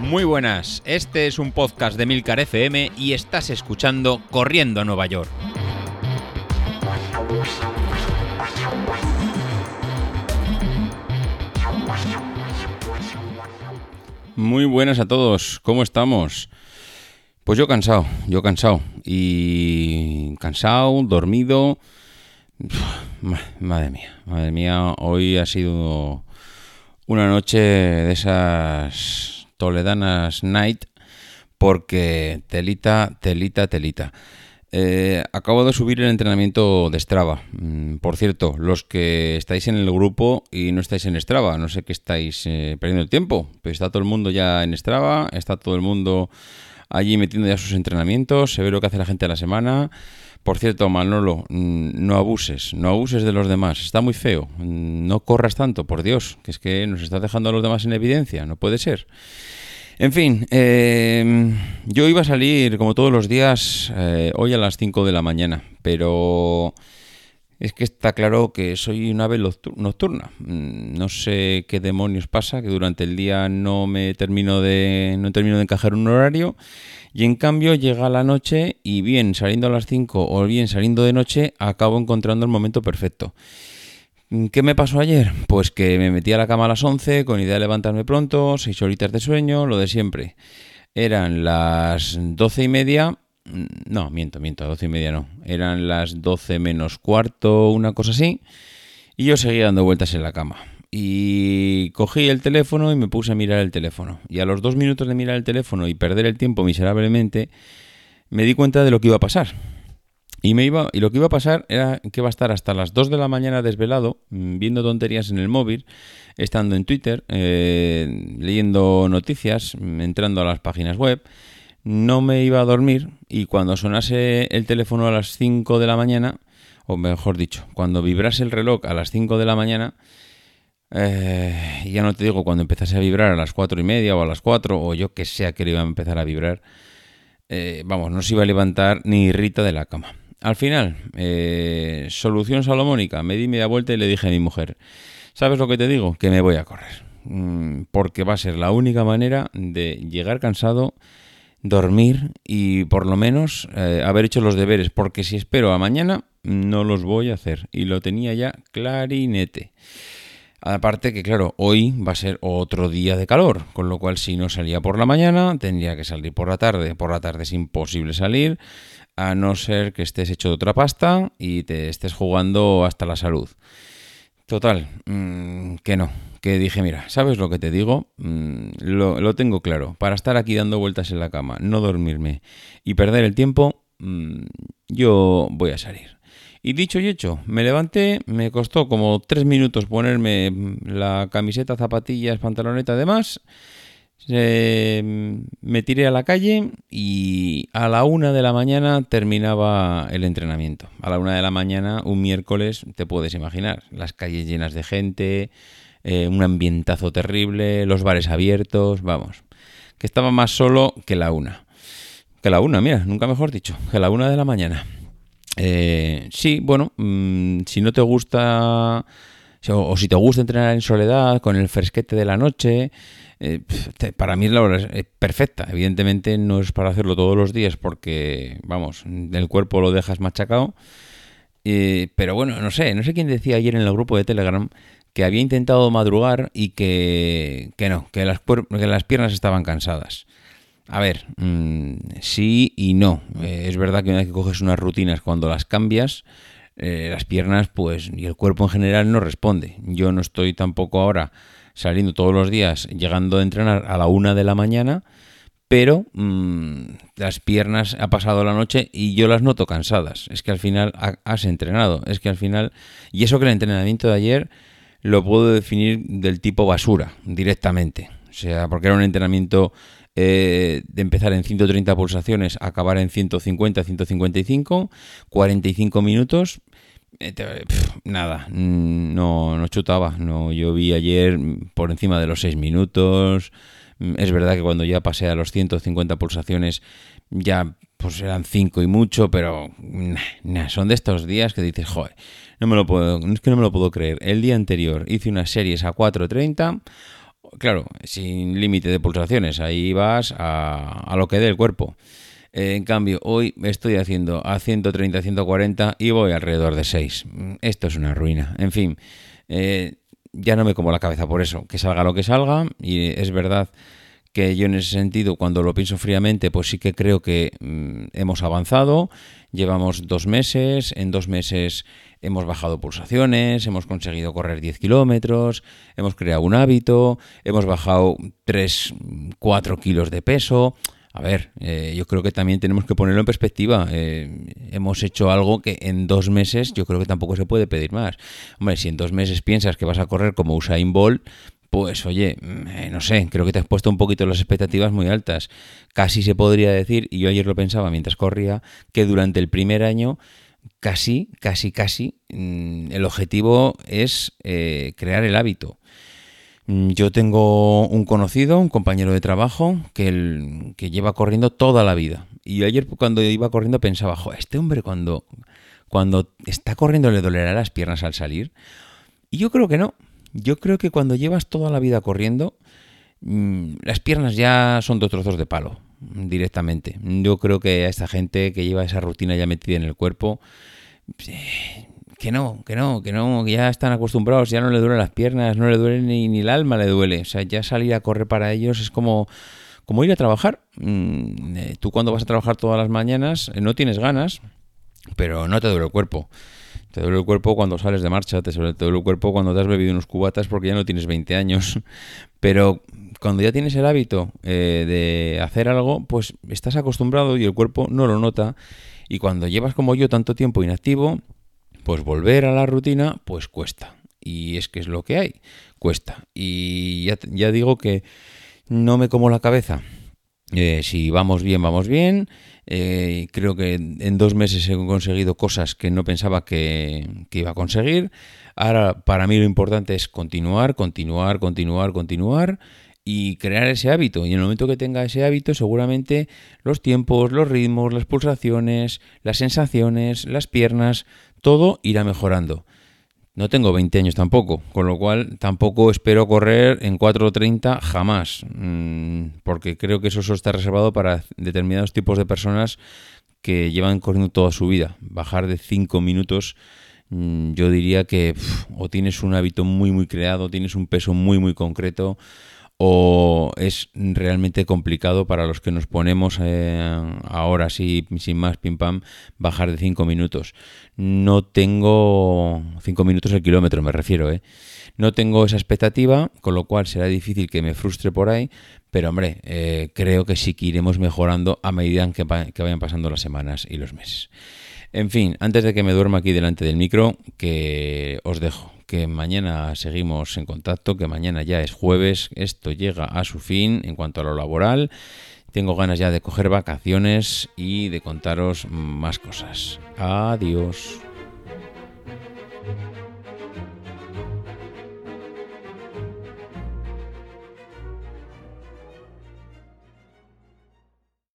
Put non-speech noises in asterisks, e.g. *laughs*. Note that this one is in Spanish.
Muy buenas, este es un podcast de Milcar FM y estás escuchando Corriendo a Nueva York. Muy buenas a todos, ¿cómo estamos? Pues yo cansado, yo cansado. Y cansado, dormido. Madre mía, madre mía, hoy ha sido una noche de esas Toledanas Night porque telita, telita, telita. Eh, acabo de subir el entrenamiento de Strava. Mm, por cierto, los que estáis en el grupo y no estáis en Strava, no sé qué estáis eh, perdiendo el tiempo. Pues está todo el mundo ya en Strava, está todo el mundo allí metiendo ya sus entrenamientos, se ve lo que hace la gente a la semana. Por cierto, Manolo, mm, no abuses, no abuses de los demás, está muy feo. Mm, no corras tanto, por Dios, que es que nos estás dejando a los demás en evidencia, no puede ser. En fin, em, yo iba a salir como todos los días eh, hoy a las 5 de la mañana, pero es que está claro que soy una ave nocturna. Mm, no sé qué demonios pasa, que durante el día no me termino de no termino de encajar un horario y en cambio llega la noche y bien saliendo a las 5 o bien saliendo de noche acabo encontrando el momento perfecto. ¿Qué me pasó ayer? Pues que me metí a la cama a las 11 con idea de levantarme pronto, 6 horitas de sueño, lo de siempre. Eran las 12 y media, mm, no, miento, miento, 12 y media no, eran las 12 menos cuarto, una cosa así, y yo seguía dando vueltas en la cama. Y cogí el teléfono y me puse a mirar el teléfono. Y a los dos minutos de mirar el teléfono y perder el tiempo miserablemente, me di cuenta de lo que iba a pasar. Y, me iba, y lo que iba a pasar era que iba a estar hasta las 2 de la mañana desvelado, mm, viendo tonterías en el móvil, estando en Twitter, eh, leyendo noticias, mm, entrando a las páginas web. No me iba a dormir y cuando sonase el teléfono a las 5 de la mañana, o mejor dicho, cuando vibrase el reloj a las 5 de la mañana, eh, ya no te digo cuando empezase a vibrar a las 4 y media o a las 4, o yo que sea que iba a empezar a vibrar, eh, vamos, no se iba a levantar ni Rita de la cama. Al final, eh, solución salomónica, me di media vuelta y le dije a mi mujer, ¿sabes lo que te digo? Que me voy a correr. Mm, porque va a ser la única manera de llegar cansado, dormir y por lo menos eh, haber hecho los deberes. Porque si espero a mañana, no los voy a hacer. Y lo tenía ya clarinete. Aparte que, claro, hoy va a ser otro día de calor, con lo cual si no salía por la mañana, tendría que salir por la tarde. Por la tarde es imposible salir a no ser que estés hecho de otra pasta y te estés jugando hasta la salud. Total, mm, que no, que dije, mira, ¿sabes lo que te digo? Mm, lo, tengo claro, para estar aquí dando vueltas en la cama, no dormirme y perder el tiempo, mm, yo voy a salir. Y dicho y hecho, me levanté, me costó como tres minutos ponerme la camiseta, zapatillas, pantaloneta, demás me tiré a la calle y a la una de la mañana terminaba el entrenamiento. A la una de la mañana, un miércoles, te puedes imaginar, las calles llenas de gente, eh, un ambientazo terrible, los bares abiertos, vamos, que estaba más solo que la una. Que la una, mira, nunca mejor dicho, que la una de la mañana. Eh, sí, bueno, mm, si no te gusta, o si te gusta entrenar en soledad, con el fresquete de la noche, eh, para mí la hora es perfecta. Evidentemente no es para hacerlo todos los días porque, vamos, el cuerpo lo dejas machacado. pero bueno, no sé, no sé quién decía ayer en el grupo de Telegram que había intentado madrugar y que, que no, que las, que las piernas estaban cansadas. A ver, mm, sí y no. Eh, es verdad que una vez que coges unas rutinas, cuando las cambias, eh, las piernas, pues, y el cuerpo en general no responde. Yo no estoy tampoco ahora saliendo todos los días, llegando a entrenar a la una de la mañana, pero mm, las piernas ha pasado la noche y yo las noto cansadas. Es que al final has entrenado, es que al final, y eso que el entrenamiento de ayer lo puedo definir del tipo basura, directamente. O sea, porque era un entrenamiento eh, de empezar en 130 pulsaciones, acabar en 150, 155, 45 minutos eh, nada, mm, no, no chutaba. No, yo vi ayer por encima de los 6 minutos. Mm, es verdad que cuando ya pasé a los 150 pulsaciones ya pues eran 5 y mucho, pero son de estos días que dices, joder, no me lo puedo, es que no me lo puedo creer. El día anterior hice unas series a 4.30, claro, sin límite de pulsaciones, ahí vas a, a lo que dé el cuerpo. En cambio, hoy estoy haciendo a 130, 140 y voy alrededor de 6. Esto es una ruina. En fin, eh, ya no me como la cabeza por eso. Que salga lo que salga. Y es verdad que yo en ese sentido, cuando lo pienso fríamente, pues sí que creo que mm, hemos avanzado. Llevamos dos meses. En dos meses hemos bajado pulsaciones, hemos conseguido correr 10 kilómetros, hemos creado un hábito, hemos bajado 3, 4 kilos de peso. A ver, eh, yo creo que también tenemos que ponerlo en perspectiva. Eh, hemos hecho algo que en dos meses yo creo que tampoco se puede pedir más. Hombre, si en dos meses piensas que vas a correr como Usain Bolt, pues oye, mm, eh, no sé, creo que te has puesto un poquito las expectativas muy altas. Casi se podría decir, y yo ayer lo pensaba mientras corría, que durante el primer año casi, casi, casi, mm, el objetivo es crear el hábito. Mm, yo tengo un conocido, un compañero de trabajo, que, que lleva corriendo toda la vida. Y ayer cuando iba corriendo pensaba, jo, este hombre cuando, cuando está corriendo le dolerá las piernas al salir. Y yo creo que no. Yo creo que cuando llevas toda la vida corriendo, mm, las piernas ya son dos trozos de palo directamente. Yo creo que a esta gente que lleva esa rutina ya metida en el cuerpo, que no, que no, que no, que ya están acostumbrados, ya no le duelen las piernas, no le duele ni, ni el alma le duele. O sea, ya salir a correr para ellos es como, como ir a trabajar. Mm, eh, tú cuando vas a trabajar todas las mañanas eh, no tienes ganas, pero no te duele el cuerpo. Te duele el cuerpo cuando sales de marcha, te duele el cuerpo cuando te has bebido unos cubatas porque ya no tienes 20 años. *laughs* Pero cuando ya tienes el hábito eh, de hacer algo, pues estás acostumbrado y el cuerpo no lo nota. Y cuando llevas como yo tanto tiempo inactivo, pues volver a la rutina, pues cuesta. Y es que es lo que hay, cuesta. Y ya, digo que no me como la cabeza. Eh, si vamos bien, vamos bien. Eh, creo que en dos meses he conseguido cosas que no pensaba que, que, iba a conseguir. Ahora, para mí lo importante es continuar, continuar, continuar, continuar y crear ese hábito. Y en el momento que tenga ese hábito, seguramente los tiempos, los ritmos, las pulsaciones, las sensaciones, las piernas, todo irá mejorando. No tengo 20 años tampoco, con lo cual tampoco espero correr en 4.30 jamás, mm, porque creo que eso solo está reservado para determinados tipos de personas que llevan corriendo toda su vida. Bajar de 5 minutos, mm, yo diría que o tienes un hábito muy muy creado, tienes un peso muy muy concreto, o es realmente complicado para los que nos ponemos eh, ahora sí, sin más pim pam, bajar de 5 minutos. No tengo 5 minutos el kilómetro, me refiero, ¿eh? No tengo esa expectativa, con lo cual será difícil que me frustre por ahí, pero hombre, eh, creo que sí que iremos mejorando a medida que, que vayan pasando las semanas y los meses. En fin, antes de que me duerma aquí delante del micro, que os dejo que mañana seguimos en contacto, que mañana ya es jueves, esto llega a su fin en cuanto a lo laboral. Tengo ganas ya de coger vacaciones y de contaros más cosas. Adiós.